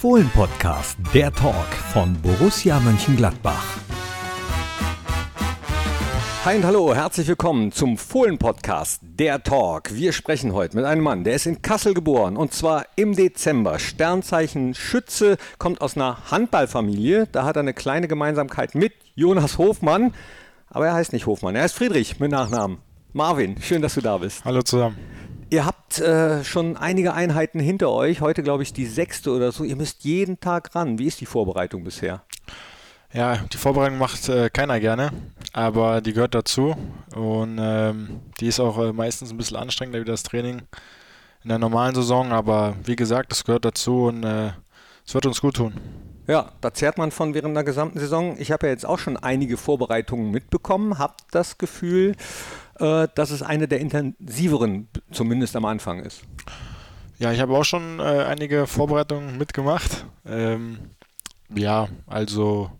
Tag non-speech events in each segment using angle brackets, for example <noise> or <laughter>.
Fohlen-Podcast, der Talk von Borussia Mönchengladbach. Hi und hallo, herzlich willkommen zum Fohlen-Podcast, der Talk. Wir sprechen heute mit einem Mann, der ist in Kassel geboren und zwar im Dezember. Sternzeichen Schütze, kommt aus einer Handballfamilie. Da hat er eine kleine Gemeinsamkeit mit Jonas Hofmann. Aber er heißt nicht Hofmann, er heißt Friedrich mit Nachnamen. Marvin, schön, dass du da bist. Hallo zusammen. Ihr habt äh, schon einige Einheiten hinter euch, heute glaube ich die sechste oder so. Ihr müsst jeden Tag ran. Wie ist die Vorbereitung bisher? Ja, die Vorbereitung macht äh, keiner gerne, aber die gehört dazu und ähm, die ist auch äh, meistens ein bisschen anstrengender wie das Training in der normalen Saison, aber wie gesagt, das gehört dazu und äh, es wird uns gut tun. Ja, da zehrt man von während der gesamten Saison. Ich habe ja jetzt auch schon einige Vorbereitungen mitbekommen, habe das Gefühl, äh, dass es eine der intensiveren, zumindest am Anfang ist. Ja, ich habe auch schon äh, einige Vorbereitungen mitgemacht. Ähm, ja, also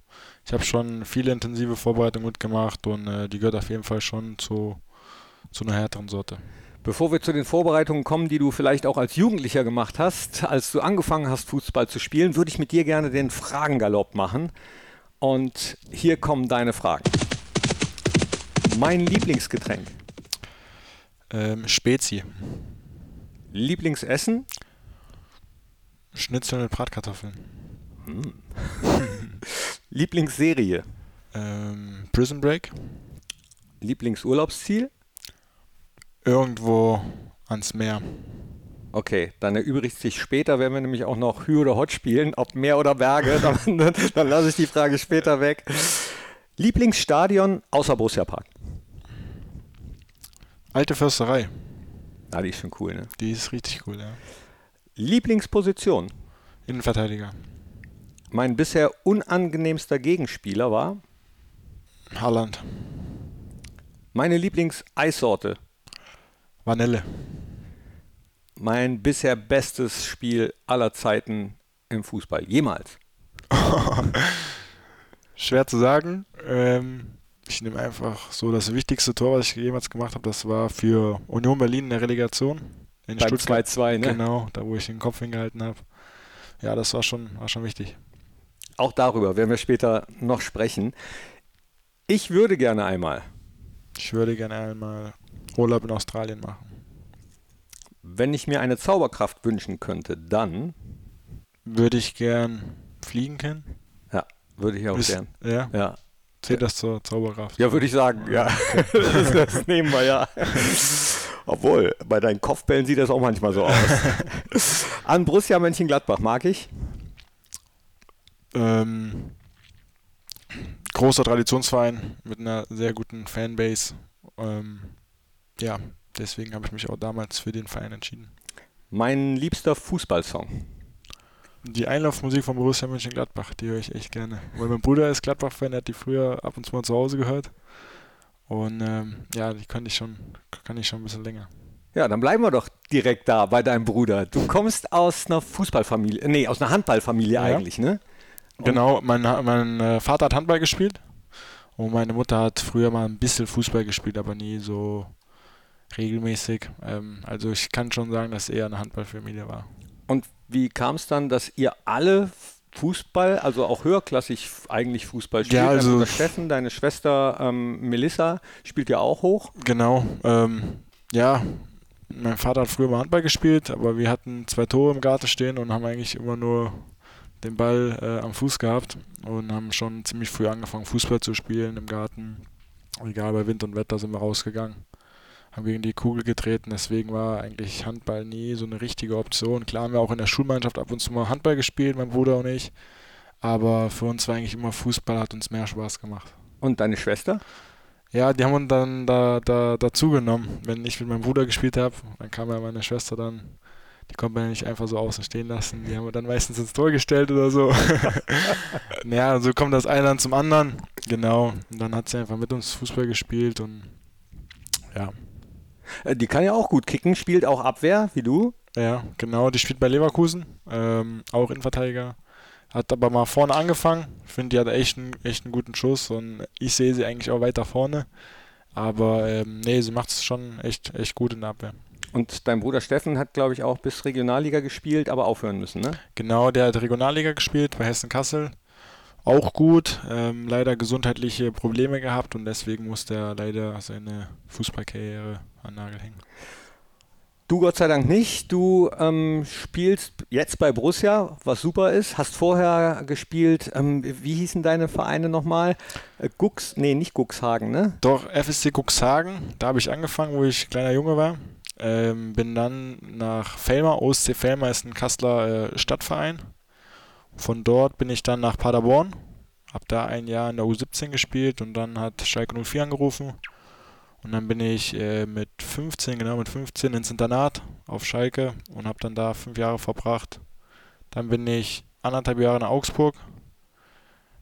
ich habe schon viele intensive Vorbereitungen mitgemacht und äh, die gehört auf jeden Fall schon zu, zu einer härteren Sorte. Bevor wir zu den Vorbereitungen kommen, die du vielleicht auch als Jugendlicher gemacht hast, als du angefangen hast, Fußball zu spielen, würde ich mit dir gerne den Fragengalopp machen. Und hier kommen deine Fragen. Mein Lieblingsgetränk. Ähm, Spezi. Lieblingsessen? Schnitzel mit Bratkartoffeln. Hm. <laughs> Lieblingsserie? Ähm, Prison Break. Lieblingsurlaubsziel? Irgendwo ans Meer. Okay, dann erübrigt sich später, wenn wir nämlich auch noch Hü oder Hot spielen, ob Meer oder Berge, dann, <laughs> dann, dann lasse ich die Frage später weg. Lieblingsstadion außer Borussia Park? Alte Försterei. Ah, die ist schon cool, ne? Die ist richtig cool, ja. Lieblingsposition? Innenverteidiger. Mein bisher unangenehmster Gegenspieler war? Haaland. Meine Lieblingseissorte? Vanille. Mein bisher bestes Spiel aller Zeiten im Fußball. Jemals. <laughs> Schwer zu sagen. Ähm, ich nehme einfach so das wichtigste Tor, was ich jemals gemacht habe. Das war für Union Berlin in der Relegation. In Beim 2-2, ne? Genau, da wo ich den Kopf hingehalten habe. Ja, das war schon, war schon wichtig. Auch darüber werden wir später noch sprechen. Ich würde gerne einmal. Ich würde gerne einmal Urlaub in Australien machen. Wenn ich mir eine Zauberkraft wünschen könnte, dann würde ich gern fliegen können. Ja, würde ich auch Bist, gern. Ja. ja. Zählt das zur Zauberkraft? Ja, würde ich sagen, ja. <laughs> das, das nehmen wir ja. Obwohl, bei deinen Kopfbällen sieht das auch manchmal so aus. <laughs> An Borussia Mönchengladbach mag ich. Ähm, großer Traditionsverein mit einer sehr guten Fanbase. Ähm, ja, deswegen habe ich mich auch damals für den Verein entschieden. Mein liebster Fußballsong. Die Einlaufmusik von Borussia Mönchengladbach, die höre ich echt gerne. Weil mein Bruder ist Gladbach-Fan, der hat die früher ab und zu mal zu Hause gehört. Und ähm, ja, die kann ich schon, kann ich schon ein bisschen länger. Ja, dann bleiben wir doch direkt da bei deinem Bruder. Du kommst aus einer Fußballfamilie, nee, aus einer Handballfamilie ja. eigentlich, ne? Und genau, mein, mein äh, Vater hat Handball gespielt und meine Mutter hat früher mal ein bisschen Fußball gespielt, aber nie so regelmäßig. Ähm, also ich kann schon sagen, dass es eher eine Handballfamilie war. Und wie kam es dann, dass ihr alle Fußball, also auch höherklassig eigentlich Fußball spielt? Ja, also, also Steffen, deine Schwester ähm, Melissa spielt ja auch hoch. Genau, ähm, ja. Mein Vater hat früher mal Handball gespielt, aber wir hatten zwei Tore im Garten stehen und haben eigentlich immer nur den Ball äh, am Fuß gehabt und haben schon ziemlich früh angefangen, Fußball zu spielen im Garten. Egal, bei Wind und Wetter sind wir rausgegangen haben gegen die Kugel getreten. Deswegen war eigentlich Handball nie so eine richtige Option. Klar haben wir auch in der Schulmannschaft ab und zu mal Handball gespielt, mein Bruder und ich. Aber für uns war eigentlich immer Fußball, hat uns mehr Spaß gemacht. Und deine Schwester? Ja, die haben uns dann da, da dazu genommen. Wenn ich mit meinem Bruder gespielt habe, dann kam ja meine Schwester dann. Die konnte man ja nicht einfach so außen stehen lassen. Die haben wir dann meistens ins Tor gestellt oder so. <laughs> <laughs> ja, so kommt das eine dann zum anderen. Genau. Und dann hat sie einfach mit uns Fußball gespielt und ja, die kann ja auch gut kicken, spielt auch Abwehr, wie du. Ja, genau. Die spielt bei Leverkusen, ähm, auch Innenverteidiger. Hat aber mal vorne angefangen. Ich finde, die hat echt einen, echt einen guten Schuss und ich sehe sie eigentlich auch weiter vorne. Aber ähm, nee, sie macht es schon echt, echt gut in der Abwehr. Und dein Bruder Steffen hat, glaube ich, auch bis Regionalliga gespielt, aber aufhören müssen, ne? Genau, der hat Regionalliga gespielt bei Hessen Kassel. Auch gut, ähm, leider gesundheitliche Probleme gehabt und deswegen musste er leider seine Fußballkarriere an Nagel hängen. Du Gott sei Dank nicht. Du ähm, spielst jetzt bei Borussia, was super ist. Hast vorher gespielt, ähm, wie hießen deine Vereine nochmal? Äh, Gux, nee, nicht Guxhagen, ne? Doch, FSC Guxhagen. Da habe ich angefangen, wo ich kleiner Junge war. Ähm, bin dann nach Felmer. OSC Felmer ist ein Kasseler äh, Stadtverein. Von dort bin ich dann nach Paderborn. Hab da ein Jahr in der U17 gespielt und dann hat Schalke 04 angerufen und dann bin ich äh, mit 15, genau mit 15 ins Internat auf Schalke und habe dann da fünf Jahre verbracht. Dann bin ich anderthalb Jahre nach Augsburg.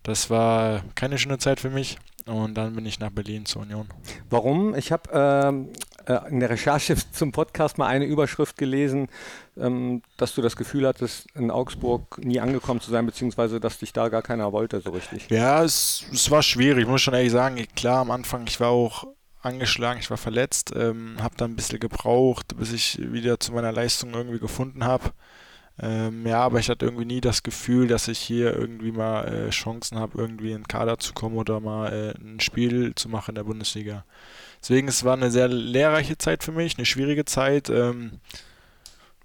Das war keine schöne Zeit für mich. Und dann bin ich nach Berlin zur Union. Warum? Ich habe ähm, äh, in der Recherche <laughs> zum Podcast mal eine Überschrift gelesen, ähm, dass du das Gefühl hattest, in Augsburg nie angekommen zu sein, beziehungsweise dass dich da gar keiner wollte so richtig. Ja, es, es war schwierig, muss schon ehrlich sagen. Klar, am Anfang, ich war auch angeschlagen, ich war verletzt, ähm, habe dann ein bisschen gebraucht, bis ich wieder zu meiner Leistung irgendwie gefunden habe. Ähm, ja, aber ich hatte irgendwie nie das Gefühl, dass ich hier irgendwie mal äh, Chancen habe, irgendwie in den Kader zu kommen oder mal äh, ein Spiel zu machen in der Bundesliga. Deswegen, es war eine sehr lehrreiche Zeit für mich, eine schwierige Zeit. Ähm,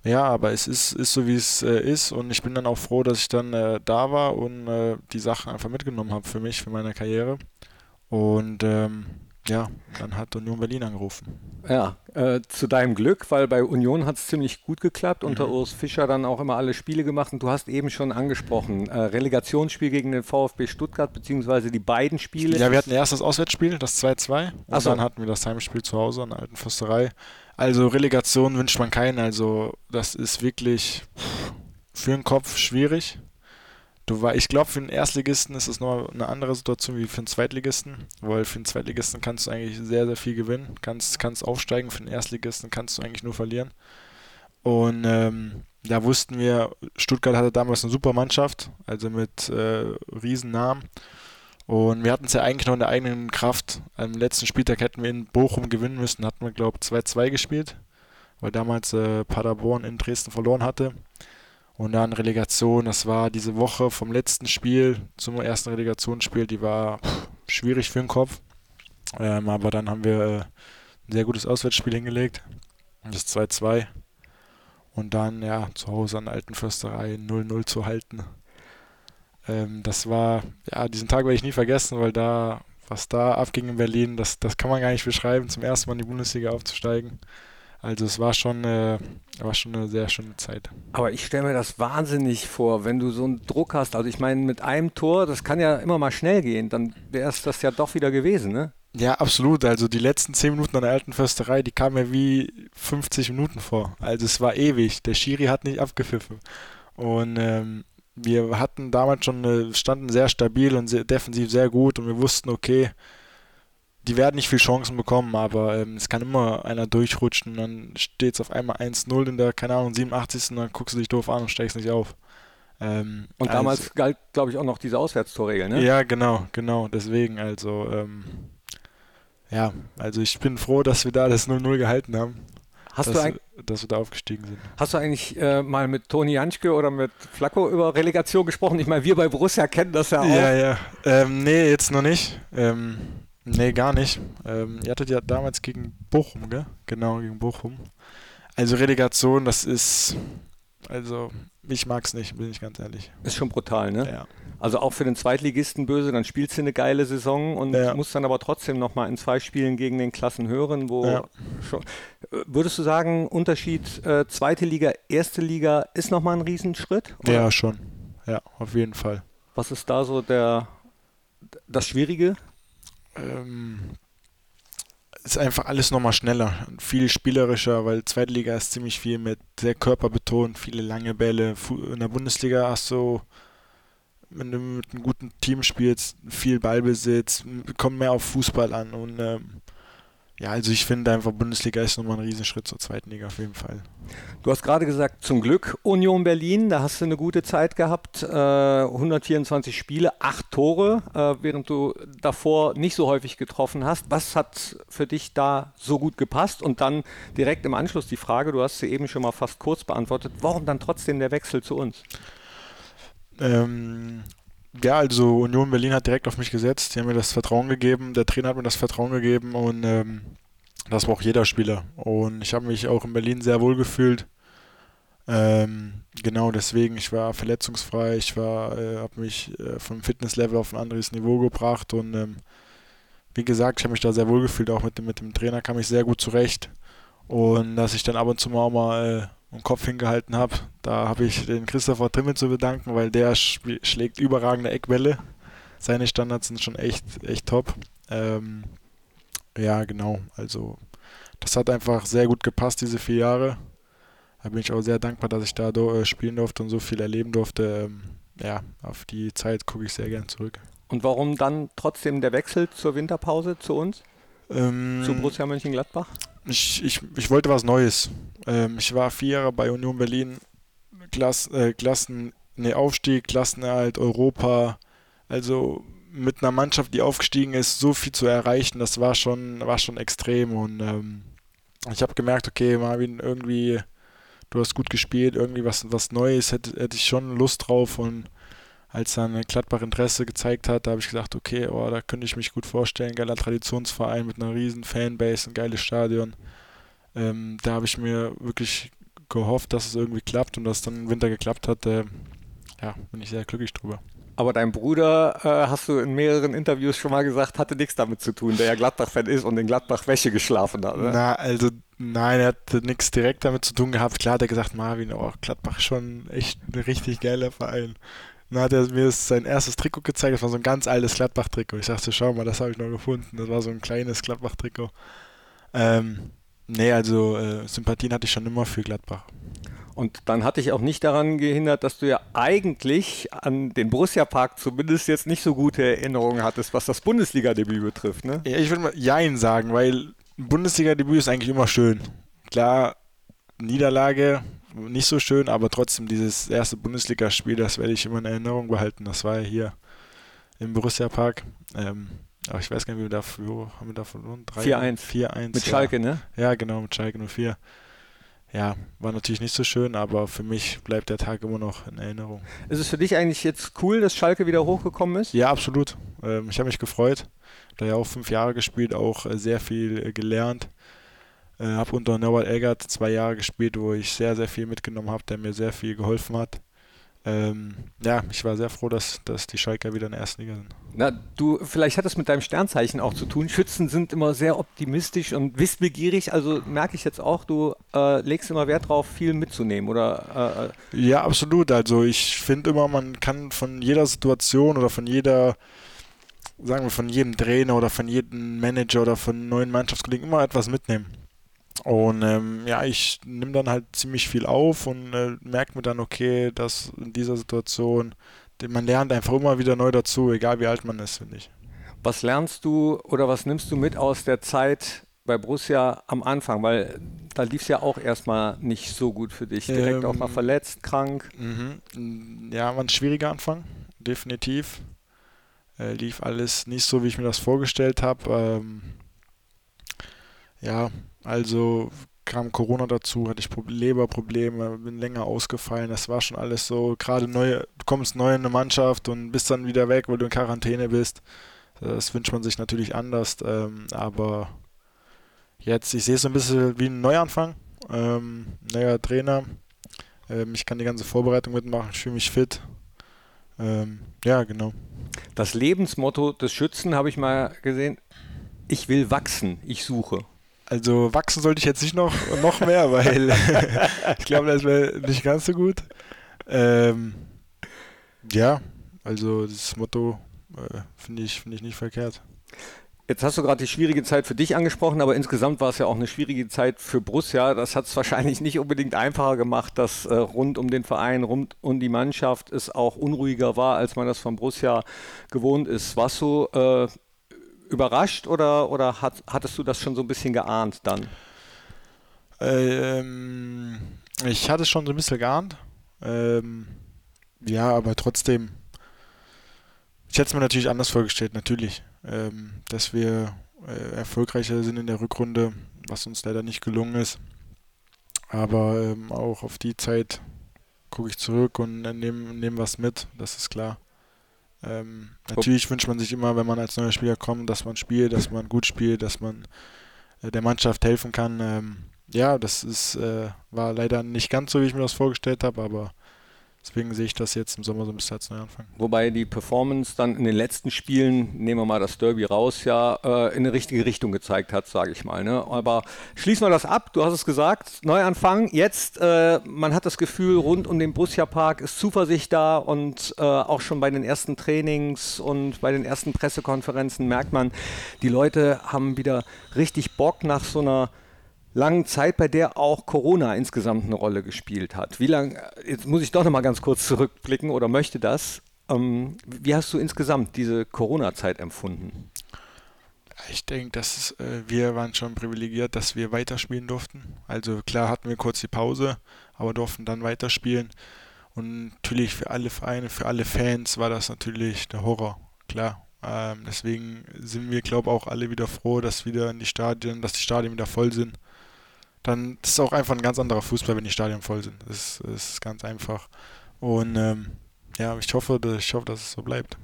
ja, aber es ist, ist so, wie es äh, ist und ich bin dann auch froh, dass ich dann äh, da war und äh, die Sachen einfach mitgenommen habe für mich, für meine Karriere. Und ähm, ja, dann hat Union Berlin angerufen. Ja, äh, zu deinem Glück, weil bei Union hat es ziemlich gut geklappt. Mhm. Unter Urs Fischer dann auch immer alle Spiele gemacht. Und du hast eben schon angesprochen, äh, Relegationsspiel gegen den VfB Stuttgart, beziehungsweise die beiden Spiele. Ja, wir hatten erst das Auswärtsspiel, das 2-2. Und so. dann hatten wir das Heimspiel zu Hause an der alten Fürsterei. Also Relegation wünscht man keinen. Also das ist wirklich für den Kopf schwierig. Du war, ich glaube, für einen Erstligisten ist es noch eine andere Situation wie für einen Zweitligisten, weil für einen Zweitligisten kannst du eigentlich sehr, sehr viel gewinnen, kannst, kannst aufsteigen, für einen Erstligisten kannst du eigentlich nur verlieren. Und ähm, da wussten wir, Stuttgart hatte damals eine super Mannschaft, also mit äh, Riesennamen. Und wir hatten es ja eigentlich noch in der eigenen Kraft. Am letzten Spieltag hätten wir in Bochum gewinnen müssen, hatten wir, glaube ich, 2-2 gespielt, weil damals äh, Paderborn in Dresden verloren hatte. Und dann Relegation, das war diese Woche vom letzten Spiel zum ersten Relegationsspiel, die war schwierig für den Kopf. Ähm, aber dann haben wir äh, ein sehr gutes Auswärtsspiel hingelegt. Das 2-2. Und dann, ja, zu Hause an der alten Försterei 0-0 zu halten. Ähm, das war, ja, diesen Tag werde ich nie vergessen, weil da, was da abging in Berlin, das, das kann man gar nicht beschreiben, zum ersten Mal in die Bundesliga aufzusteigen. Also es war schon, äh, war schon eine sehr schöne Zeit. Aber ich stelle mir das wahnsinnig vor, wenn du so einen Druck hast. Also ich meine, mit einem Tor, das kann ja immer mal schnell gehen, dann wäre es das ja doch wieder gewesen, ne? Ja, absolut. Also die letzten zehn Minuten an der alten Försterei, die kamen mir wie 50 Minuten vor. Also es war ewig. Der Schiri hat nicht abgepfiffen. Und ähm, wir hatten damals schon, eine, standen sehr stabil und sehr, defensiv sehr gut und wir wussten, okay, die werden nicht viel Chancen bekommen, aber ähm, es kann immer einer durchrutschen dann steht es auf einmal 1-0 in der, keine Ahnung, 87. und dann guckst du dich doof an und steigst nicht auf. Ähm, und also, damals galt, glaube ich, auch noch diese Auswärtstorregel, ne? Ja, genau, genau. Deswegen, also, ähm, ja, also ich bin froh, dass wir da das 0-0 gehalten haben. Hast dass, du dass wir da aufgestiegen sind. Hast du eigentlich äh, mal mit Toni Janschke oder mit Flacco über Relegation gesprochen? Ich meine, wir bei Borussia kennen das ja auch. Ja, ja. Ähm, nee, jetzt noch nicht. Ähm, Nee, gar nicht. Ähm, ihr hattet ja damals gegen Bochum, gell? Genau, gegen Bochum. Also Relegation, das ist. Also, ich mag es nicht, bin ich ganz ehrlich. Ist schon brutal, ne? Ja. Also auch für den Zweitligisten böse, dann spielst du eine geile Saison und ja. musst dann aber trotzdem nochmal in zwei Spielen gegen den Klassen hören, wo ja. schon, würdest du sagen, Unterschied äh, zweite Liga, erste Liga ist nochmal ein Riesenschritt? Oder? Ja, schon. Ja, auf jeden Fall. Was ist da so der das Schwierige? Ähm, ist einfach alles nochmal schneller, viel spielerischer, weil Zweitliga ist ziemlich viel mit sehr körperbetont, viele lange Bälle. In der Bundesliga hast du, wenn du mit einem guten Team spielst, viel Ballbesitz, kommt mehr auf Fußball an und ähm, Ja, also ich finde einfach Bundesliga ist nochmal ein Riesenschritt zur zweiten Liga auf jeden Fall. Du hast gerade gesagt, zum Glück Union Berlin, da hast du eine gute Zeit gehabt. Äh, 124 Spiele, acht Tore, äh, während du davor nicht so häufig getroffen hast. Was hat für dich da so gut gepasst? Und dann direkt im Anschluss die Frage, du hast sie eben schon mal fast kurz beantwortet, warum dann trotzdem der Wechsel zu uns? Ähm, ja, also Union Berlin hat direkt auf mich gesetzt. Die haben mir das Vertrauen gegeben. Der Trainer hat mir das Vertrauen gegeben und ähm, das braucht jeder Spieler. Und ich habe mich auch in Berlin sehr wohl gefühlt. Ähm, genau deswegen, ich war verletzungsfrei, ich war, äh, habe mich äh, vom Fitnesslevel auf ein anderes Niveau gebracht und ähm, wie gesagt, ich habe mich da sehr wohl gefühlt, auch mit dem, mit dem Trainer kam ich sehr gut zurecht und dass ich dann ab und zu mal auch mal äh, den Kopf hingehalten habe. Da habe ich den Christopher Trimmel zu bedanken, weil der schlägt überragende Eckwelle. Seine Standards sind schon echt, echt top. Ähm, ja, genau. Also das hat einfach sehr gut gepasst, diese vier Jahre. Da bin ich auch sehr dankbar, dass ich da äh, spielen durfte und so viel erleben durfte. Ähm, ja, auf die Zeit gucke ich sehr gern zurück. Und warum dann trotzdem der Wechsel zur Winterpause zu uns? Ähm, zu Borussia Mönchengladbach? Ich, ich, ich wollte was Neues. Ähm, ich war vier Jahre bei Union Berlin, Klass, äh, Klassen, nee, Aufstieg, Klassenerhalt, Europa. Also mit einer Mannschaft, die aufgestiegen ist, so viel zu erreichen, das war schon, war schon extrem. Und ähm, ich habe gemerkt, okay, Marvin, irgendwie, du hast gut gespielt, irgendwie was, was Neues, hätte, hätte ich schon Lust drauf. Und als dann Gladbach Interesse gezeigt hat, da habe ich gesagt, okay, oh, da könnte ich mich gut vorstellen, geiler Traditionsverein mit einer riesen Fanbase, ein geiles Stadion. Ähm, da habe ich mir wirklich gehofft, dass es irgendwie klappt und dass es dann im Winter geklappt hat. Äh, ja, bin ich sehr glücklich drüber. Aber dein Bruder, äh, hast du in mehreren Interviews schon mal gesagt, hatte nichts damit zu tun, der ja Gladbach-Fan ist und in Gladbach Wäsche geschlafen hat. Oder? Na, also nein, er hatte nichts direkt damit zu tun gehabt. Klar hat er gesagt, Marvin, oh, Gladbach schon echt ein richtig geiler Verein. Dann hat er mir sein erstes Trikot gezeigt. Das war so ein ganz altes Gladbach-Trikot. Ich dachte, schau mal, das habe ich noch gefunden. Das war so ein kleines Gladbach-Trikot. Ähm, nee, also äh, Sympathien hatte ich schon immer für Gladbach. Und dann hatte ich auch nicht daran gehindert, dass du ja eigentlich an den Borussia-Park zumindest jetzt nicht so gute Erinnerungen hattest, was das Bundesliga-Debüt betrifft, ne? Ja, ich würde mal Jein sagen, weil ein Bundesliga-Debüt ist eigentlich immer schön. Klar, Niederlage nicht so schön, aber trotzdem dieses erste Bundesligaspiel, das werde ich immer in Erinnerung behalten. Das war ja hier im Borussia Park. Ähm, aber ich weiß gar nicht, wie wir dafür haben wir da verloren. 4-1. 4-1. Mit Schalke, ne? Ja, genau, mit Schalke 04. Ja, war natürlich nicht so schön, aber für mich bleibt der Tag immer noch in Erinnerung. Ist es für dich eigentlich jetzt cool, dass Schalke wieder hochgekommen ist? Ja, absolut. Ähm, ich habe mich gefreut. Da ja auch fünf Jahre gespielt, auch äh, sehr viel äh, gelernt. Äh, habe unter Norbert Eggert zwei Jahre gespielt, wo ich sehr, sehr viel mitgenommen habe, der mir sehr viel geholfen hat. Ähm, ja, ich war sehr froh, dass, dass die Schalker wieder in der ersten Liga sind. Na, du, vielleicht hat das mit deinem Sternzeichen auch zu tun. Schützen sind immer sehr optimistisch und wissbegierig. Also merke ich jetzt auch, du äh, legst immer Wert darauf, viel mitzunehmen, oder? Äh, äh, ja, absolut. Also ich finde immer, man kann von jeder Situation oder von jeder sagen wir, von jedem Trainer oder von jedem Manager oder von neuen Mannschaftskollegen immer etwas mitnehmen. Und ähm, ja, ich nehme dann halt ziemlich viel auf und äh, merke mir dann, okay, dass in dieser Situation, man lernt einfach immer wieder neu dazu, egal wie alt man ist, finde ich. Was lernst du oder was nimmst du mit aus der Zeit bei Borussia am Anfang? Weil da lief es ja auch erstmal nicht so gut für dich. Direkt ähm, auch mal ähm, verletzt, krank. Mhm. Ja, war ein schwieriger Anfang, definitiv. Äh, lief alles nicht so, wie ich mir das vorgestellt habe. Ähm, ja, also kam Corona dazu, hatte ich Leberprobleme, bin länger ausgefallen. Das war schon alles so, gerade neu, du kommst neu in eine Mannschaft und bist dann wieder weg, weil du in Quarantäne bist. Das wünscht man sich natürlich anders, ähm, aber jetzt, ich sehe es so ein bisschen wie ein Neuanfang. Ähm, neuer Trainer. Ähm, ich kann die ganze Vorbereitung mitmachen, ich fühle mich fit. Ähm, ja, genau. Das Lebensmotto des Schützen habe ich mal gesehen. Ich will wachsen, ich suche. Also wachsen sollte ich jetzt nicht noch, noch mehr, weil <laughs> ich glaube, das wäre nicht ganz so gut. Ähm, ja, also das Motto äh, finde ich, find ich nicht verkehrt. Jetzt hast du gerade die schwierige Zeit für dich angesprochen, aber insgesamt war es ja auch eine schwierige Zeit für Borussia. Das hat es wahrscheinlich nicht unbedingt einfacher gemacht, dass äh, rund um den Verein, rund um die Mannschaft es auch unruhiger war, als man das von Borussia gewohnt ist. Warst du äh, überrascht oder, oder hat, hattest du das schon so ein bisschen geahnt dann? Ähm, ich hatte es schon so ein bisschen geahnt. Ähm, ja, aber trotzdem, ich hätte es mir natürlich anders vorgestellt, natürlich. Ähm, dass wir äh, erfolgreicher sind in der Rückrunde, was uns leider nicht gelungen ist. Aber ähm, auch auf die Zeit gucke ich zurück und nehme nehm was mit, das ist klar. Ähm, natürlich wünscht man sich immer, wenn man als neuer Spieler kommt, dass man spielt, dass man gut spielt, dass man äh, der Mannschaft helfen kann. Ähm, ja, das ist, äh, war leider nicht ganz so, wie ich mir das vorgestellt habe, aber Deswegen sehe ich das jetzt im Sommer so ein bisschen als Neuanfang. Wobei die Performance dann in den letzten Spielen, nehmen wir mal das Derby raus, ja äh, in eine richtige Richtung gezeigt hat, sage ich mal. Ne? Aber schließen wir das ab. Du hast es gesagt, Neuanfang. Jetzt, äh, man hat das Gefühl, rund um den Borussia Park ist Zuversicht da und äh, auch schon bei den ersten Trainings und bei den ersten Pressekonferenzen merkt man, die Leute haben wieder richtig Bock nach so einer langen Zeit, bei der auch Corona insgesamt eine Rolle gespielt hat. Wie lange, jetzt muss ich doch noch mal ganz kurz zurückblicken oder möchte das. Ähm, wie hast du insgesamt diese Corona-Zeit empfunden? Ich denke, dass äh, wir waren schon privilegiert, dass wir weiterspielen durften. Also klar hatten wir kurz die Pause, aber durften dann weiterspielen. Und natürlich für alle Vereine, für alle Fans war das natürlich der Horror, klar. Ähm, deswegen sind wir, glaube ich, auch alle wieder froh, dass wieder in die Stadien, dass die Stadien wieder voll sind dann ist es auch einfach ein ganz anderer Fußball, wenn die Stadien voll sind. Das, das ist ganz einfach. Und ähm, ja, ich hoffe, ich hoffe, dass es so bleibt.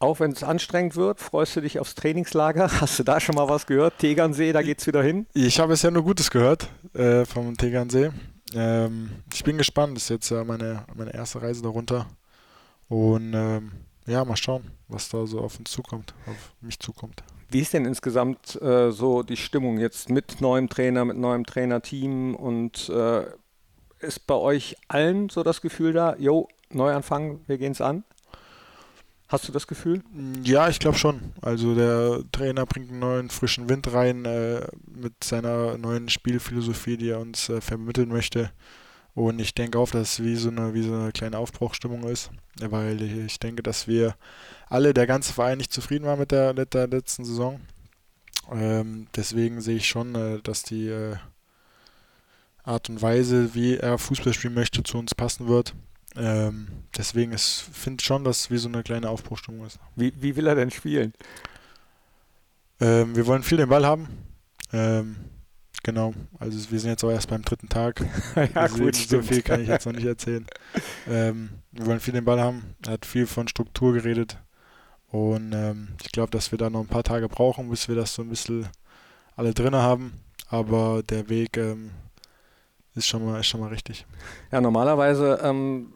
Auch wenn es anstrengend wird, freust du dich aufs Trainingslager? <laughs> Hast du da schon mal was gehört? Tegernsee, da geht es wieder hin? Ich habe es ja nur Gutes gehört äh, vom Tegernsee. Ähm, ich bin gespannt, das ist jetzt ja meine, meine erste Reise darunter. Und ähm, ja, mal schauen, was da so auf uns zukommt, auf mich zukommt. Wie ist denn insgesamt äh, so die Stimmung jetzt mit neuem Trainer, mit neuem Trainerteam und äh, ist bei euch allen so das Gefühl da, jo, Neuanfang, wir gehen es an? Hast du das Gefühl? Ja, ich glaube schon. Also der Trainer bringt einen neuen frischen Wind rein äh, mit seiner neuen Spielphilosophie, die er uns äh, vermitteln möchte. Und ich denke auch, dass es wie so eine, wie so eine kleine Aufbruchstimmung ist, weil ich denke, dass wir alle, der ganze Verein nicht zufrieden war mit der, der letzten Saison. Ähm, deswegen sehe ich schon, äh, dass die äh, Art und Weise, wie er Fußball spielen möchte, zu uns passen wird. Ähm, deswegen finde ich schon, dass es wie so eine kleine Aufbruchstimmung ist. Wie, wie will er denn spielen? Ähm, wir wollen viel den Ball haben. Genau, also wir sind jetzt auch erst beim dritten Tag. <laughs> <laughs> ja, also gut, so viel kann ich jetzt noch nicht <laughs> erzählen. Ähm, wir wollen viel den Ball haben. Er hat viel von Struktur geredet. Und ähm, ich glaube, dass wir da noch ein paar Tage brauchen, bis wir das so ein bisschen alle drin haben. Aber der Weg ähm, ist, schon mal, ist schon mal richtig. Ja, normalerweise ähm,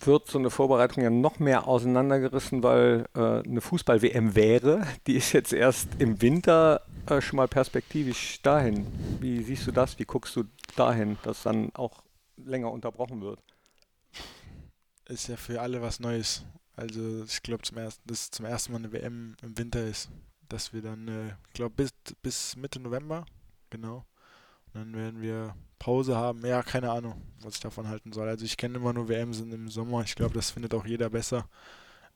wird so eine Vorbereitung ja noch mehr auseinandergerissen, weil äh, eine Fußball-WM wäre. Die ist jetzt erst im Winter äh, schon mal perspektivisch dahin. Wie siehst du das? Wie guckst du dahin, dass dann auch länger unterbrochen wird? Ist ja für alle was Neues. Also ich glaube zum ersten, dass zum ersten Mal eine WM im Winter ist. Dass wir dann, äh, ich glaube bis, bis Mitte November, genau. Und dann werden wir Pause haben. Ja, keine Ahnung, was ich davon halten soll. Also ich kenne immer nur WM sind im Sommer. Ich glaube, das findet auch jeder besser.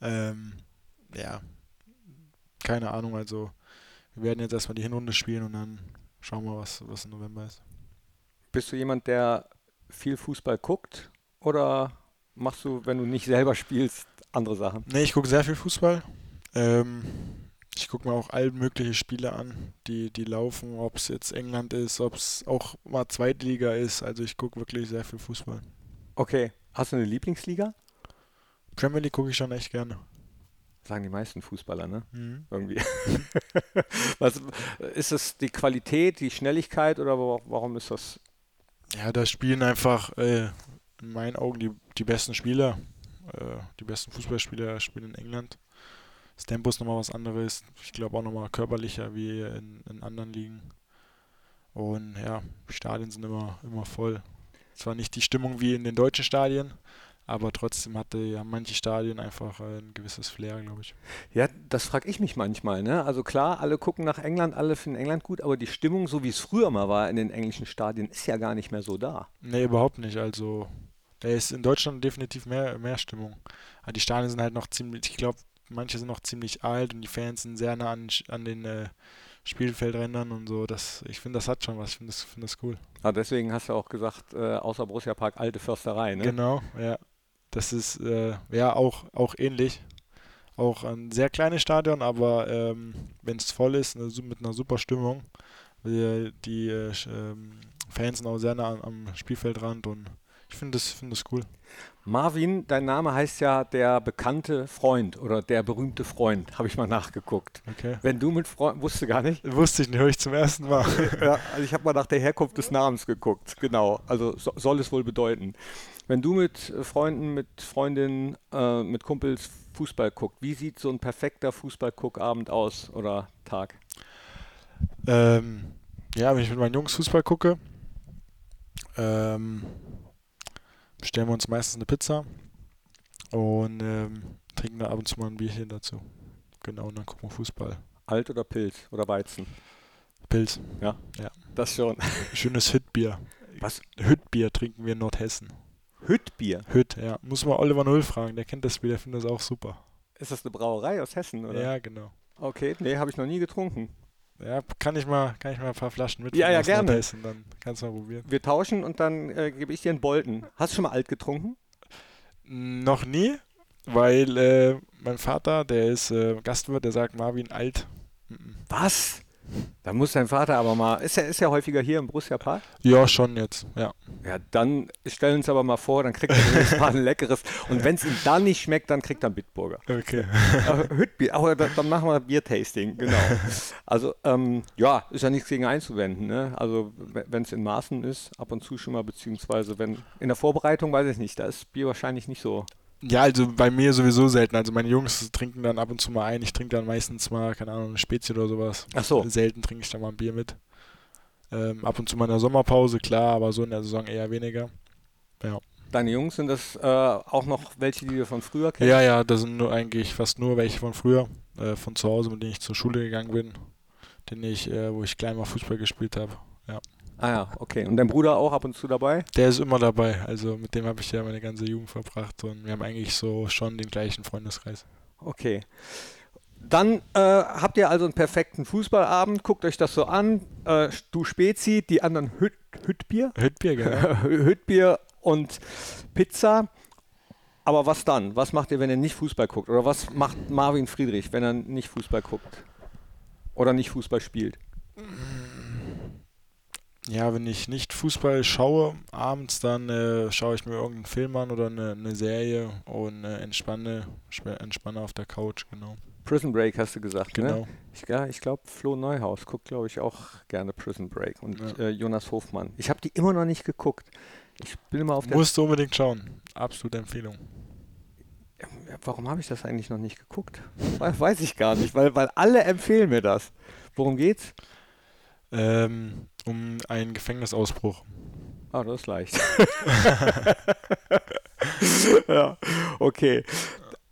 Ähm, ja, keine Ahnung. Also wir werden jetzt erstmal die Hinrunde spielen und dann schauen wir, was, was im November ist. Bist du jemand, der viel Fußball guckt oder machst du, wenn du nicht selber spielst, andere Sachen? Nee, ich gucke sehr viel Fußball. Ähm, ich gucke mir auch all mögliche Spiele an, die, die laufen, ob es jetzt England ist, ob es auch mal Zweitliga ist. Also ich gucke wirklich sehr viel Fußball. Okay. Hast du eine Lieblingsliga? Premier League gucke ich schon echt gerne. Sagen die meisten Fußballer, ne? Mhm. Irgendwie. <laughs> Was, ist es die Qualität, die Schnelligkeit oder warum ist das? Ja, da spielen einfach äh, in meinen Augen die, die besten Spieler. Äh, die besten Fußballspieler spielen in England. Das Tempo ist nochmal was anderes. Ich glaube auch nochmal körperlicher wie in, in anderen Ligen. Und ja, Stadien sind immer, immer voll. Zwar nicht die Stimmung wie in den deutschen Stadien, aber trotzdem hatte ja manche Stadien einfach ein gewisses Flair, glaube ich. Ja, das frage ich mich manchmal. Ne? Also klar, alle gucken nach England, alle finden England gut, aber die Stimmung, so wie es früher mal war in den englischen Stadien, ist ja gar nicht mehr so da. Nee, überhaupt nicht. Also da ist in Deutschland definitiv mehr, mehr Stimmung. Aber die Stadien sind halt noch ziemlich, ich glaube, manche sind noch ziemlich alt und die Fans sind sehr nah an, an den äh, Spielfeldrändern und so. Das, ich finde, das hat schon was. Ich finde das, find das cool. Ah, deswegen hast du auch gesagt, äh, außer Borussia Park alte Försterei, ne? Genau, ja. Das ist äh, ja auch, auch ähnlich. Auch ein sehr kleines Stadion, aber ähm, wenn es voll ist, eine, mit einer super Stimmung. Die, die äh, ähm, Fans sind auch sehr nah am Spielfeldrand und ich finde das, find das cool. Marvin, dein Name heißt ja der bekannte Freund oder der berühmte Freund, habe ich mal nachgeguckt. Okay. Wenn du mit Freunden, wusste gar nicht? Wusste ich nicht, höre ich zum ersten Mal. <laughs> ja, also ich habe mal nach der Herkunft des Namens geguckt, genau. Also so, soll es wohl bedeuten. Wenn du mit Freunden, mit Freundinnen, äh, mit Kumpels Fußball guckst, wie sieht so ein perfekter Fußballguckabend aus oder Tag? Ähm, ja, wenn ich mit meinen Jungs Fußball gucke, ähm, bestellen wir uns meistens eine Pizza und ähm, trinken da ab und zu mal ein Bierchen dazu. Genau, und dann gucken wir Fußball. Alt oder Pilz oder Weizen? Pilz. Ja, ja. das schon. <laughs> Schönes Hüttbier. Was? Hüttbier trinken wir in Nordhessen. Hüttbier? Hütt, ja. Muss man Oliver Null fragen, der kennt das Bier, der findet das auch super. Ist das eine Brauerei aus Hessen, oder? Ja, genau. Okay, nee, habe ich noch nie getrunken. Ja, kann ich mal, kann ich mal ein paar Flaschen mit. Ja, ja, gerne. Essen, dann kannst du mal probieren. Wir tauschen und dann äh, gebe ich dir einen Bolten. Hast du schon mal alt getrunken? Noch nie, weil äh, mein Vater, der ist äh, Gastwirt, der sagt Marvin alt. Was? Da muss dein Vater aber mal. Ist er, ist er häufiger hier im Borussia Park? Ja, schon jetzt, ja. Ja, dann stellen uns aber mal vor, dann kriegt er mal ein <laughs> leckeres. Und wenn es ihm dann nicht schmeckt, dann kriegt er ein Bitburger. Okay. Hüttbier, aber dann machen wir Biertasting, genau. Also, ähm, ja, ist ja nichts gegen einzuwenden. Ne? Also, wenn es in Maßen ist, ab und zu schon mal, beziehungsweise wenn in der Vorbereitung, weiß ich nicht, da ist Bier wahrscheinlich nicht so ja, also bei mir sowieso selten. Also meine Jungs trinken dann ab und zu mal ein. Ich trinke dann meistens mal, keine Ahnung, eine Spezie oder sowas. Ach so. Selten trinke ich dann mal ein Bier mit. Ähm, ab und zu mal in der Sommerpause, klar, aber so in der Saison eher weniger. Ja. Deine Jungs, sind das äh, auch noch welche, die du von früher kennst? Ja, ja, das sind nur eigentlich fast nur welche von früher. Äh, von zu Hause, mit denen ich zur Schule gegangen bin. Den ich, äh, wo ich klein mal Fußball gespielt habe. Ja. Ah ja, okay. Und dein Bruder auch ab und zu dabei? Der ist immer dabei. Also mit dem habe ich ja meine ganze Jugend verbracht und wir haben eigentlich so schon den gleichen Freundeskreis. Okay. Dann äh, habt ihr also einen perfekten Fußballabend, guckt euch das so an. Äh, du Spezi, die anderen Hüt Hüttbier. Hüttbier, genau. <laughs> Hüttbier und Pizza. Aber was dann? Was macht ihr, wenn ihr nicht Fußball guckt? Oder was macht Marvin Friedrich, wenn er nicht Fußball guckt? Oder nicht Fußball spielt? ja, wenn ich nicht Fußball schaue, abends, dann äh, schaue ich mir irgendeinen Film an oder eine, eine Serie und äh, entspanne, entspanne auf der Couch, genau. Prison Break hast du gesagt, ne? genau. ne? Ich, ja, ich glaube, Flo Neuhaus guckt, glaube ich, auch gerne Prison Break und ja. äh, Jonas Hofmann. Ich habe die immer noch nicht geguckt. Ich bin immer auf der. Musst du unbedingt schauen. Absolute Empfehlung. Ja, warum habe ich das eigentlich noch nicht geguckt? Weiß ich gar nicht, weil, weil alle empfehlen mir das. Worum geht's? Ähm, um einen Gefängnisausbruch. Ah, das ist leicht. <laughs> <laughs> ja, okay.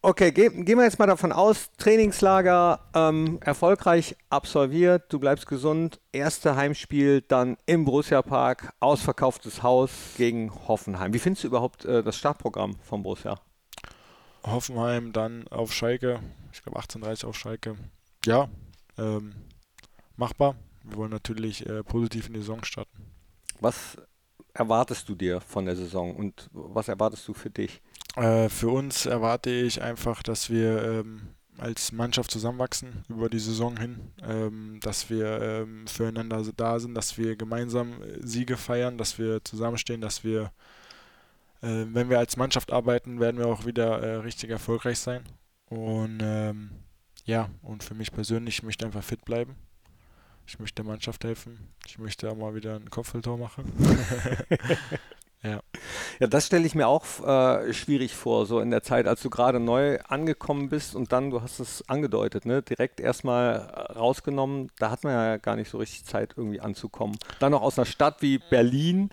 Okay, ge gehen wir jetzt mal davon aus, Trainingslager ähm, erfolgreich absolviert, du bleibst gesund, erste Heimspiel dann im Borussia Park, ausverkauftes Haus gegen Hoffenheim. Wie findest du überhaupt äh, das Startprogramm vom Borussia? Hoffenheim, dann auf Schalke, ich glaube 18.30 auf Schalke. Ja, ähm, machbar wir wollen natürlich äh, positiv in die Saison starten. Was erwartest du dir von der Saison und was erwartest du für dich? Äh, für uns erwarte ich einfach, dass wir ähm, als Mannschaft zusammenwachsen über die Saison hin, ähm, dass wir ähm, füreinander da sind, dass wir gemeinsam äh, Siege feiern, dass wir zusammenstehen, dass wir, äh, wenn wir als Mannschaft arbeiten, werden wir auch wieder äh, richtig erfolgreich sein. Und ähm, ja, und für mich persönlich, ich möchte einfach fit bleiben. Ich möchte der Mannschaft helfen. Ich möchte auch mal wieder ein Kopfballtor machen. <laughs> <laughs> ja. Ja, das stelle ich mir auch äh, schwierig vor, so in der Zeit, als du gerade neu angekommen bist und dann, du hast es angedeutet, ne, direkt erstmal rausgenommen. Da hat man ja gar nicht so richtig Zeit, irgendwie anzukommen. Dann noch aus einer Stadt wie Berlin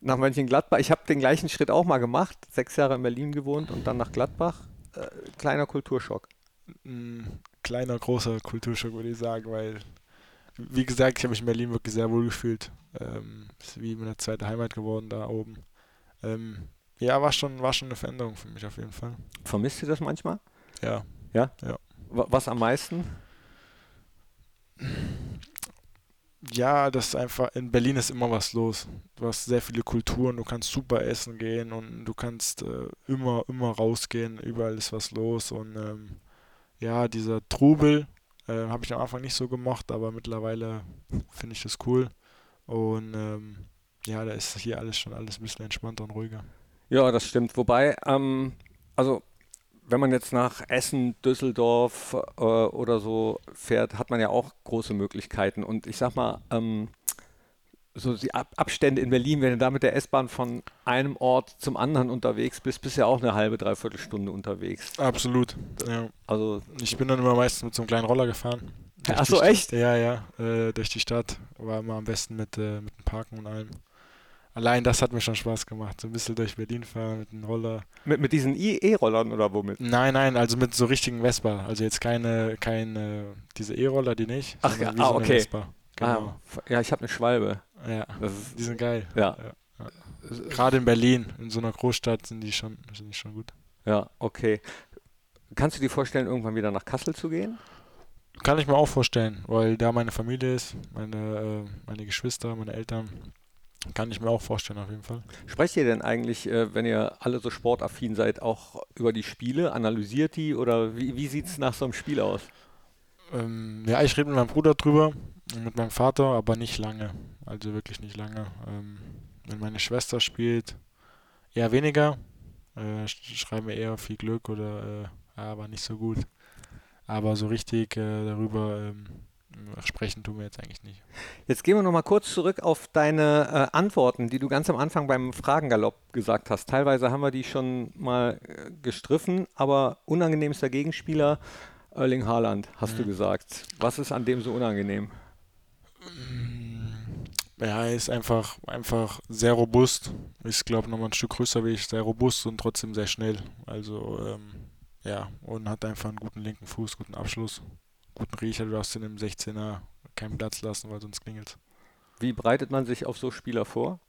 nach Mönchengladbach. Ich habe den gleichen Schritt auch mal gemacht, sechs Jahre in Berlin gewohnt und dann nach Gladbach. Äh, kleiner Kulturschock. Ein kleiner, großer Kulturschock, würde ich sagen, weil wie gesagt, ich habe mich in Berlin wirklich sehr wohl gefühlt. Ähm, ist wie meine zweite Heimat geworden da oben. Ähm, ja, war schon, war schon eine Veränderung für mich auf jeden Fall. Vermisst du das manchmal? Ja, Ja? Ja. Was am meisten? Ja, das ist einfach, in Berlin ist immer was los. Du hast sehr viele Kulturen, du kannst super essen gehen und du kannst äh, immer, immer rausgehen, überall ist was los und ähm, ja, dieser Trubel äh, habe ich am Anfang nicht so gemocht, aber mittlerweile finde ich das cool und ähm, ja, da ist hier alles schon alles ein bisschen entspannter und ruhiger. Ja, das stimmt. Wobei, ähm, also wenn man jetzt nach Essen, Düsseldorf äh, oder so fährt, hat man ja auch große Möglichkeiten. Und ich sag mal, ähm, so die Ab Abstände in Berlin, wenn du da mit der S-Bahn von einem Ort zum anderen unterwegs bist, bist du ja auch eine halbe, dreiviertel Stunde unterwegs. Absolut. Ja. Also ich bin dann immer meistens mit so einem kleinen Roller gefahren. Ach so, echt? Ja, ja, äh, durch die Stadt. War immer am besten mit, äh, mit dem Parken und allem. Allein das hat mir schon Spaß gemacht. So ein bisschen durch Berlin fahren mit einem Roller. Mit, mit diesen E-Rollern oder womit? Nein, nein, also mit so richtigen Vespa. Also jetzt keine, keine diese E-Roller, die nicht. Ach ja, ah, so okay. Vespa. Genau. Ah, ja, ich habe eine Schwalbe. Ja, die sind geil. Ja. ja. Gerade in Berlin, in so einer Großstadt, sind die schon, sind die schon gut. Ja, okay. Kannst du dir vorstellen, irgendwann wieder nach Kassel zu gehen? Kann ich mir auch vorstellen, weil da meine Familie ist, meine, äh, meine Geschwister, meine Eltern. Kann ich mir auch vorstellen, auf jeden Fall. Sprecht ihr denn eigentlich, äh, wenn ihr alle so sportaffin seid, auch über die Spiele? Analysiert die oder wie, wie sieht es nach so einem Spiel aus? Ähm, ja, ich rede mit meinem Bruder drüber, mit meinem Vater, aber nicht lange. Also wirklich nicht lange. Ähm, wenn meine Schwester spielt, eher weniger. Äh, schreiben wir eher viel Glück oder äh, aber nicht so gut. Aber so richtig äh, darüber ähm, Sprechen tun wir jetzt eigentlich nicht. Jetzt gehen wir nochmal kurz zurück auf deine äh, Antworten, die du ganz am Anfang beim Fragengalopp gesagt hast. Teilweise haben wir die schon mal äh, gestriffen, aber unangenehmster Gegenspieler Erling Haaland, hast mhm. du gesagt. Was ist an dem so unangenehm? Ja, er ist einfach, einfach sehr robust. Ist, glaube ich, nochmal ein Stück größer wie ich, sehr robust und trotzdem sehr schnell. Also, ähm, ja, und hat einfach einen guten linken Fuß, guten Abschluss guten Riecher, du darfst in einem 16er keinen Platz lassen, weil sonst klingelt Wie bereitet man sich auf so Spieler vor?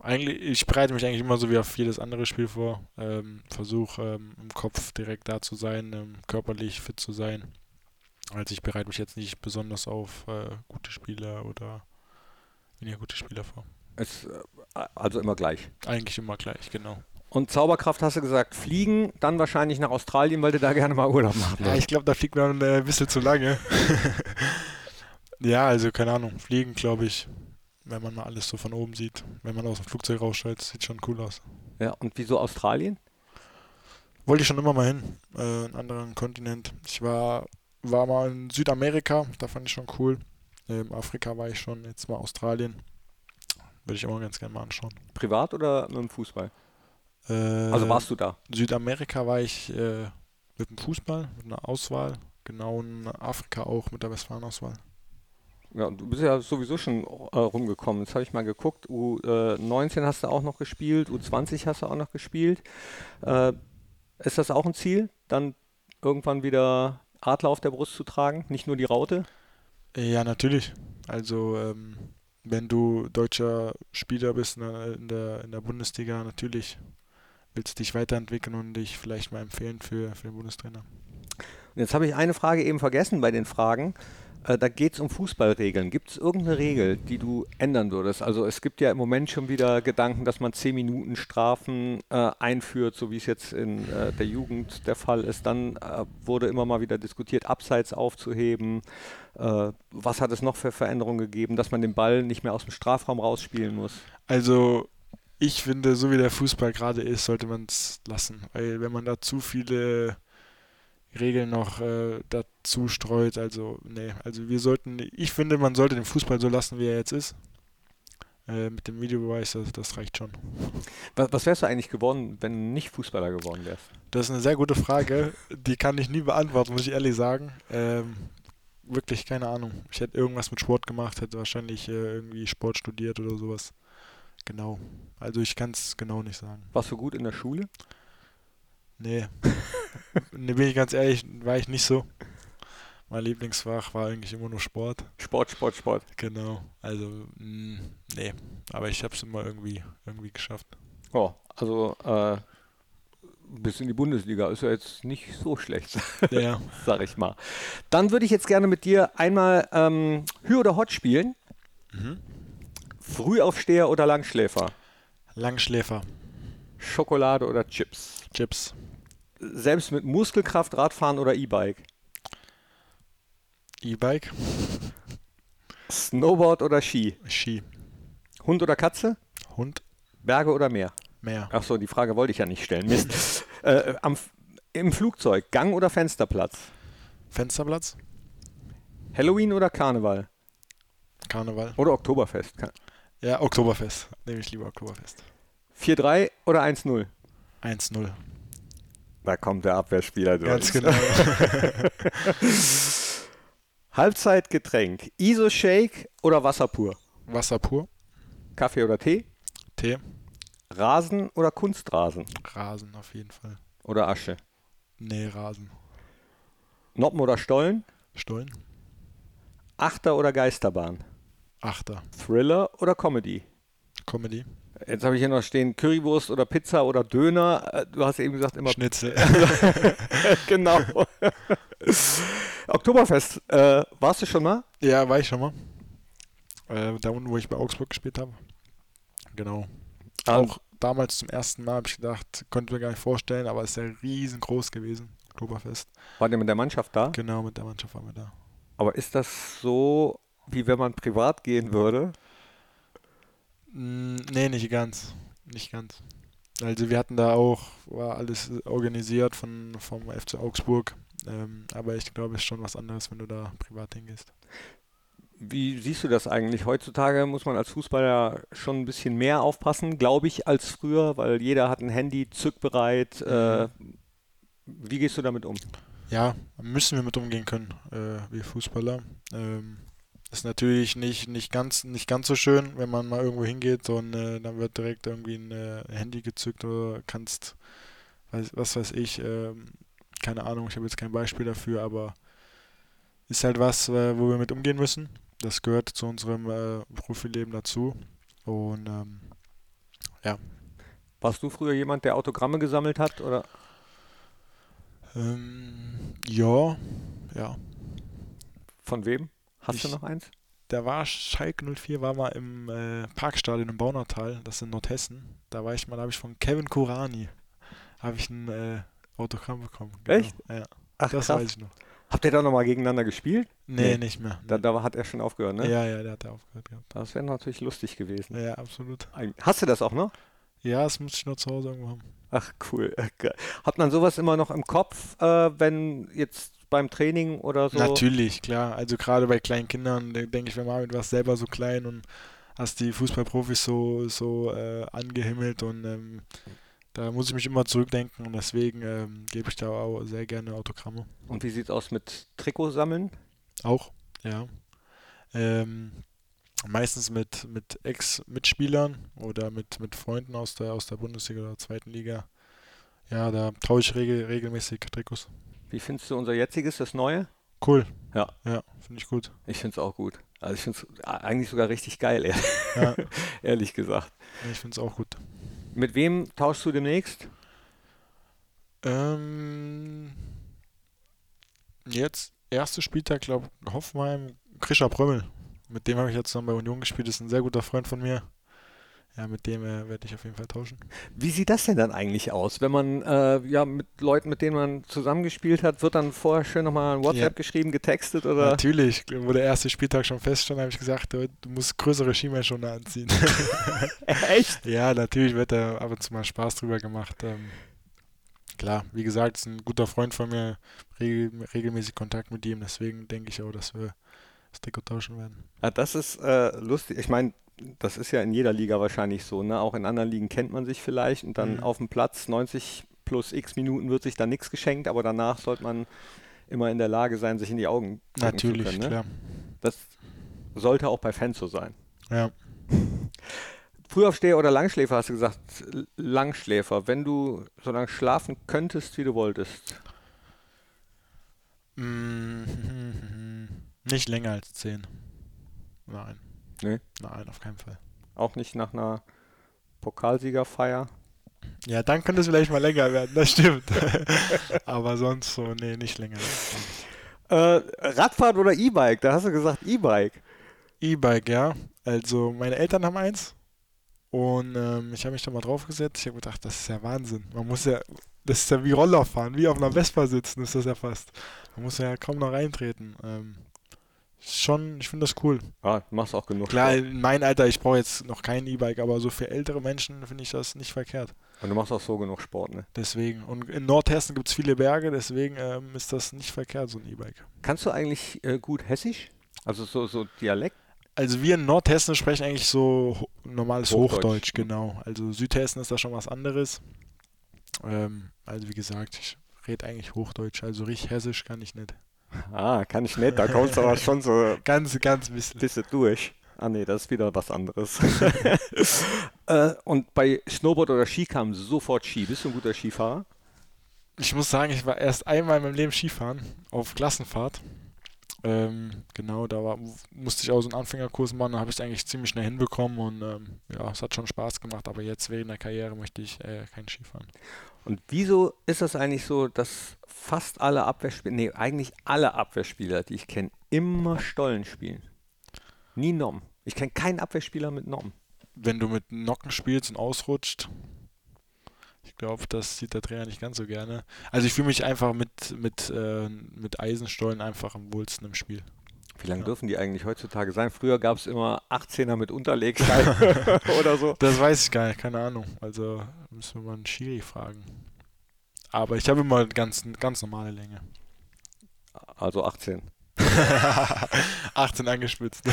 Eigentlich, ich bereite mich eigentlich immer so wie auf jedes andere Spiel vor. Ähm, Versuche ähm, im Kopf direkt da zu sein, ähm, körperlich fit zu sein. Also ich bereite mich jetzt nicht besonders auf äh, gute Spieler oder weniger gute Spieler vor. Es, äh, also immer gleich. Eigentlich immer gleich, genau. Und Zauberkraft hast du gesagt, fliegen, dann wahrscheinlich nach Australien, weil du da gerne mal Urlaub machen Ja, ich glaube, da fliegt man äh, ein bisschen zu lange. <laughs> ja, also keine Ahnung, fliegen glaube ich, wenn man mal alles so von oben sieht. Wenn man aus dem Flugzeug rausschaltet, sieht schon cool aus. Ja, und wieso Australien? Wollte ich schon immer mal hin, äh, einen anderen Kontinent. Ich war, war mal in Südamerika, da fand ich schon cool. In Afrika war ich schon, jetzt mal Australien. Würde ich immer ganz gerne mal anschauen. Privat oder mit dem Fußball? Äh, also warst du da? Südamerika war ich äh, mit dem Fußball, mit einer Auswahl. Genau in Afrika auch mit der Westfalen-Auswahl. Ja, du bist ja sowieso schon äh, rumgekommen. Jetzt habe ich mal geguckt. U19 hast du auch noch gespielt, U20 hast du auch noch gespielt. Äh, ist das auch ein Ziel, dann irgendwann wieder Adler auf der Brust zu tragen, nicht nur die Raute? Ja, natürlich. Also ähm, wenn du deutscher Spieler bist in der, in der Bundesliga, natürlich willst dich weiterentwickeln und dich vielleicht mal empfehlen für, für den Bundestrainer. Und jetzt habe ich eine Frage eben vergessen bei den Fragen. Äh, da geht es um Fußballregeln. Gibt es irgendeine Regel, die du ändern würdest? Also es gibt ja im Moment schon wieder Gedanken, dass man 10 Minuten Strafen äh, einführt, so wie es jetzt in äh, der Jugend der Fall ist. Dann äh, wurde immer mal wieder diskutiert, Abseits aufzuheben. Was hat es noch für Veränderungen gegeben, dass man den Ball nicht mehr aus dem Strafraum rausspielen muss? Also ich finde, so wie der Fußball gerade ist, sollte man es lassen. Weil wenn man da zu viele Regeln noch äh, dazu streut, also nee, also wir sollten, ich finde, man sollte den Fußball so lassen, wie er jetzt ist. Äh, mit dem Videobeweis, das, das reicht schon. Was, was, wärst du eigentlich geworden, wenn du nicht Fußballer geworden wärst? Das ist eine sehr gute Frage. Die kann ich nie beantworten, muss ich ehrlich sagen. Ähm, wirklich keine Ahnung. Ich hätte irgendwas mit Sport gemacht, hätte wahrscheinlich äh, irgendwie Sport studiert oder sowas. Genau. Also ich kann es genau nicht sagen. Warst du gut in der Schule? Nee. <laughs> ne, bin ich ganz ehrlich, war ich nicht so. Mein Lieblingsfach war eigentlich immer nur Sport. Sport, Sport, Sport. Genau. Also, mh, mm, nee. Aber ich habe es immer irgendwie, irgendwie geschafft. Oh, also äh, bis in die Bundesliga ist ja jetzt nicht so schlecht, <laughs> Ja. sag ich mal. Dann würde ich jetzt gerne mit dir einmal ähm, Hü oder Hot spielen. Frühaufsteher oder Langschläfer? Langschläfer. Schokolade oder Chips? Chips. Selbst mit Muskelkraft Radfahren oder E-Bike? E-Bike. Snowboard oder Ski? Ski. Hund oder Katze? Hund. Berge oder Meer? Meer. Ach so, die Frage wollte ich ja nicht stellen. Mist. <laughs> äh, am, Im Flugzeug, Gang oder Fensterplatz? Fensterplatz. Halloween oder Karneval? Karneval. Oder Oktoberfest? Ja, Oktoberfest. Nehme ich lieber Oktoberfest. 4-3 oder 1-0? 1-0. Da kommt der Abwehrspieler durch. Ganz genau. <laughs> Halbzeitgetränk, Iso-Shake oder Wasser pur? Wasser pur. Kaffee oder Tee? Tee. Rasen oder Kunstrasen? Rasen auf jeden Fall. Oder Asche? Nee, Rasen. Noppen oder Stollen? Stollen. Achter oder Geisterbahn? Achter. Thriller oder Comedy? Comedy. Jetzt habe ich hier noch stehen Currywurst oder Pizza oder Döner. Äh, Du hast eben gesagt immer Schnitzel. <laughs> genau. Oktoberfest, äh, warst du schon mal? ja, war ich schon mal. Äh, da unten, wo ich bei Augsburg gespielt habe. Genau. Auch damals zum ersten Mal habe ich gedacht, konnte mir gar nicht vorstellen, aber es ist ja riesengroß gewesen. Oktoberfest. War der mit der Mannschaft da? Genau, mit der Mannschaft waren wir da. Aber ist das so, wie wenn man privat gehen würde? Mm, nee, nicht ganz. Nicht ganz. Also wir hatten da auch, war alles organisiert von, vom FC Augsburg. Ähm, aber ich glaube, es ist schon was anderes, wenn du da privat hingehst. Wie siehst du das eigentlich? Heutzutage muss man als Fußballer schon ein bisschen mehr aufpassen, glaube ich, als früher, weil jeder hat ein Handy zückbereit. Äh, wie gehst du damit um? Ja, müssen wir mit umgehen können, äh, wir Fußballer. Ähm, ist natürlich nicht, nicht, ganz, nicht ganz so schön, wenn man mal irgendwo hingeht und äh, dann wird direkt irgendwie ein äh, Handy gezückt oder kannst, weiß, was weiß ich, ähm, keine Ahnung, ich habe jetzt kein Beispiel dafür, aber ist halt was, äh, wo wir mit umgehen müssen. Das gehört zu unserem äh, Profileben dazu. Und ähm, Warst du früher jemand, der Autogramme gesammelt hat? Oder? ähm, ja, ja. Von wem? Hast Ich- du noch eins? Da war Schalke 04, war mal im äh, Parkstadion im Baunatal, das ist in Nordhessen. Da war ich mal, da habe ich von Kevin Kurani habe ich ein äh, Autogramm bekommen. Genau. Echt? Ja, Ach, das krass. weiß ich noch. Habt ihr da nochmal gegeneinander gespielt? Nee, Nee. nicht mehr. Da, da hat er schon aufgehört, ne? Ja, ja, der hat aufgehört gehabt. Das wäre natürlich lustig gewesen. Ja, absolut. Hast du das auch noch? Ja, das muss ich nur zu Hause irgendwo haben. Ach, cool. Geil. Hat man sowas immer noch im Kopf, äh, wenn jetzt beim Training oder so? Natürlich, klar. Also gerade bei kleinen Kindern, denke ich, wenn Marvin war selber so klein und hast die Fußballprofis so, so äh, angehimmelt und ähm, da muss ich mich immer zurückdenken und deswegen ähm, gebe ich da auch sehr gerne Autogramme. Und wie sieht's aus mit Trikot sammeln? Auch, ja. Ähm, meistens mit, mit Ex-Mitspielern oder mit, mit Freunden aus der, aus der Bundesliga oder zweiten Liga. Ja, da tausche ich regel, regelmäßig Trikots. Wie findest du unser jetziges, das neue? Cool. Ja. Ja, finde ich gut. Ich finde es auch gut. Also ich finde es eigentlich sogar richtig geil, ehr- Ja, <laughs> ehrlich gesagt. ich finde es auch gut. Mit wem tauschst du demnächst? Ähm, jetzt, erster Spieltag, glaube Hoffenheim, Krischer Prömmel. Mit dem habe ich jetzt zusammen bei Union gespielt. Das ist ein sehr guter Freund von mir. Ja, mit dem äh, werde ich auf jeden Fall tauschen. Wie sieht das denn dann eigentlich aus, wenn man äh, ja mit Leuten, mit denen man zusammengespielt hat, wird dann vorher schön nochmal ein WhatsApp Ja. geschrieben, getextet oder? Natürlich, wo der erste Spieltag schon feststand, habe ich gesagt, du, du musst größere Skimännschoner anziehen. <laughs> Echt? ja, natürlich wird da ab und zu mal Spaß drüber gemacht. Ähm, klar, wie gesagt, ist ein guter Freund von mir, regel, regelmäßig Kontakt mit ihm, deswegen denke ich auch, dass wir das Trikot tauschen werden. Ja, das ist äh, lustig. Ich meine, das ist ja in jeder Liga wahrscheinlich so. Ne? Auch in anderen Ligen kennt man sich vielleicht und dann Mhm. auf dem Platz 90 plus x Minuten wird sich da nichts geschenkt, aber danach sollte man immer in der Lage sein, sich in die Augen Natürlich, zu können. Ne? klar. Das sollte auch bei Fans so sein. Ja. <laughs> Frühaufsteher oder Langschläfer hast du gesagt? Langschläfer. Wenn du so lange schlafen könntest, wie du wolltest. Mm, <laughs> Nicht länger als 10. Nein. Nee. Nein, auf keinen Fall. Auch nicht nach einer Pokalsiegerfeier. Ja, dann könnte es vielleicht mal länger werden, das stimmt. <laughs> Aber sonst so, nee, nicht länger. Äh, Radfahrt oder E-Bike? Da hast du gesagt E-Bike. E-Bike, ja. Also meine Eltern haben eins und ähm, ich habe mich da mal draufgesetzt. Ich habe gedacht, das ist ja Wahnsinn. Man muss ja, das ist ja wie Roller fahren, wie auf einer Vespa sitzen ist das ja fast. Man muss ja kaum noch reintreten. Ähm, schon, ich finde das cool. Ah, machst auch genug. Klar, in meinem Alter, ich brauche jetzt noch kein E-Bike, aber so für ältere Menschen finde ich das nicht verkehrt. Und du machst auch so genug Sport, ne? Deswegen. Und in Nordhessen gibt es viele Berge, deswegen ähm, ist das nicht verkehrt, so ein E-Bike. Kannst du eigentlich äh, gut Hessisch? Also so, so Dialekt? Also wir in Nordhessen sprechen eigentlich so ho normales Hochdeutsch. Hochdeutsch, genau. Also Südhessen ist da schon was anderes. Ähm, also wie gesagt, ich rede eigentlich Hochdeutsch, also richtig Hessisch kann ich nicht. Ah, kann ich nicht. Da kommst du aber schon so <laughs> Ganz, ganz bisschen. bisschen durch. Ah nee, das ist wieder was anderes. <laughs> äh, und bei Snowboard oder Ski kam sofort Ski. Bist du ein guter Skifahrer? Ich muss sagen, ich war erst einmal in meinem Leben Skifahren auf Klassenfahrt. Ähm, genau, da war, musste ich auch so einen Anfängerkurs machen, da habe ich es eigentlich ziemlich schnell hinbekommen und ähm, ja, es hat schon Spaß gemacht, aber jetzt während der Karriere möchte ich äh, kein Skifahren. Und wieso ist das eigentlich so, dass fast alle Abwehrspieler, nee, eigentlich alle Abwehrspieler, die ich kenne, immer Stollen spielen? Nie Nom. Ich kenne keinen Abwehrspieler mit Nom. Wenn du mit Nocken spielst und ausrutscht, ich glaube, das sieht der Trainer nicht ganz so gerne. Also ich fühle mich einfach mit, mit, äh, mit Eisenstollen einfach am wohlsten im Spiel. Wie lange Ja. dürfen die eigentlich heutzutage sein? Früher gab es immer 18er mit Unterlegscheibe <laughs> oder so. Das weiß ich gar nicht, keine Ahnung. Also müssen wir mal einen Schiri fragen. Aber ich habe immer ganz, ganz normale Länge. Also 18. 18 <laughs> angespitzt.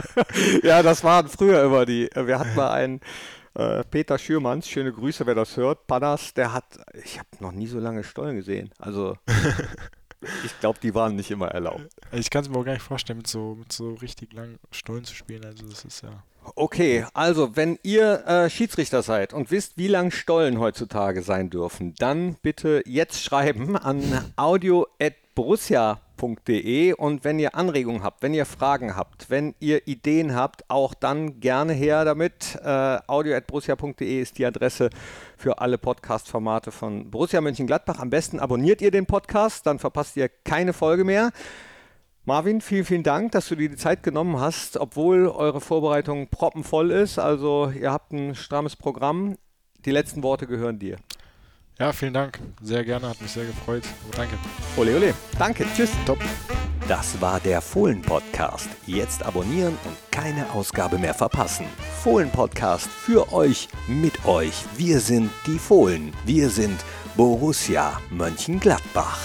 <laughs> ja, das waren früher immer die. Wir hatten mal einen äh, Peter Schürmanns, schöne Grüße, wer das hört. Panas, der hat, ich habe noch nie so lange Stollen gesehen. Also ich glaube, die waren nicht immer erlaubt. Ich kann es mir auch gar nicht vorstellen, mit so, mit so richtig langen Stollen zu spielen. Also das ist ja. Okay, also wenn ihr äh, Schiedsrichter seid und wisst, wie lang Stollen heutzutage sein dürfen, dann bitte jetzt schreiben an audio.borussia.de und wenn ihr Anregungen habt, wenn ihr Fragen habt, wenn ihr Ideen habt, auch dann gerne her damit. Äh, audio.borussia.de ist die Adresse für alle Podcast-Formate von Borussia Mönchengladbach. Am besten abonniert ihr den Podcast, dann verpasst ihr keine Folge mehr. Marvin, vielen, vielen Dank, dass du dir die Zeit genommen hast, obwohl eure Vorbereitung proppenvoll ist. Also ihr habt ein strammes Programm. Die letzten Worte gehören dir. Ja, vielen Dank. Sehr gerne, hat mich sehr gefreut. Danke. Ole, ole. Danke, tschüss. Top. Das war der Fohlen-Podcast. Jetzt abonnieren und keine Ausgabe mehr verpassen. Fohlen-Podcast für euch, mit euch. Wir sind die Fohlen. Wir sind Borussia Mönchengladbach.